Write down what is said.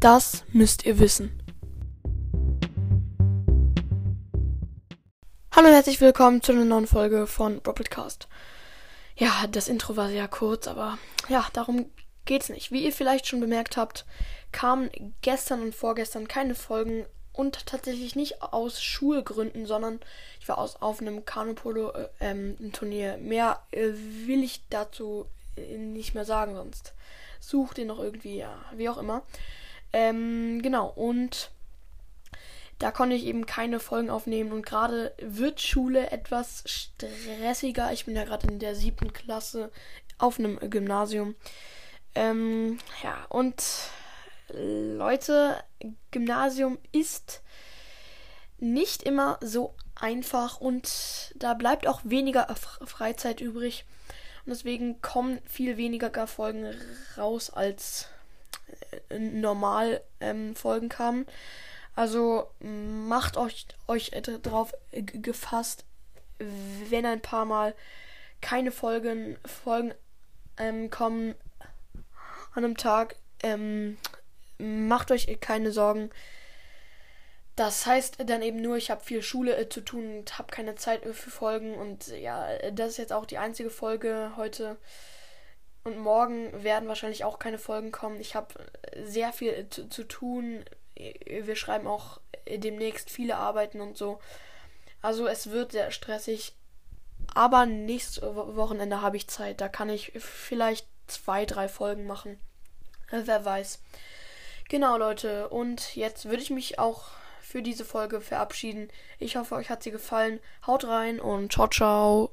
Das müsst ihr wissen. Hallo und herzlich willkommen zu einer neuen Folge von Broadcast. Ja, das Intro war sehr kurz, aber ja, darum geht's nicht. Wie ihr vielleicht schon bemerkt habt, kamen gestern und vorgestern keine Folgen und tatsächlich nicht aus Schulgründen, sondern ich war aus, auf einem Kanupolo-Turnier. Ähm, Mehr äh, will ich dazu äh, nicht mehr sagen, sonst sucht ihr noch irgendwie, ja, wie auch immer. Ähm, genau, und da konnte ich eben keine Folgen aufnehmen und gerade wird Schule etwas stressiger. Ich bin ja gerade in der siebten Klasse auf einem Gymnasium. Ähm, ja, und Leute, Gymnasium ist nicht immer so einfach und da bleibt auch weniger Freizeit übrig. Und deswegen kommen viel weniger Folgen raus, als normal ähm, Folgen kamen. Also macht euch, euch darauf gefasst, wenn ein paar Mal keine Folgen, Folgen ähm, kommen an einem Tag, ähm, macht euch keine Sorgen. Das heißt dann eben nur, ich habe viel Schule äh, zu tun und habe keine Zeit für Folgen. Und ja, das ist jetzt auch die einzige Folge heute. Und morgen werden wahrscheinlich auch keine Folgen kommen. Ich habe sehr viel äh, zu, zu, tun. Wir schreiben auch demnächst viele Arbeiten und so. Also es wird sehr stressig. Aber nächstes Wochenende habe ich Zeit. Da kann ich vielleicht zwei, drei Folgen machen. Wer weiß. Genau, Leute. Und jetzt würde ich mich auch für diese Folge verabschieden. Ich hoffe, euch hat sie gefallen. Haut rein und ciao, ciao.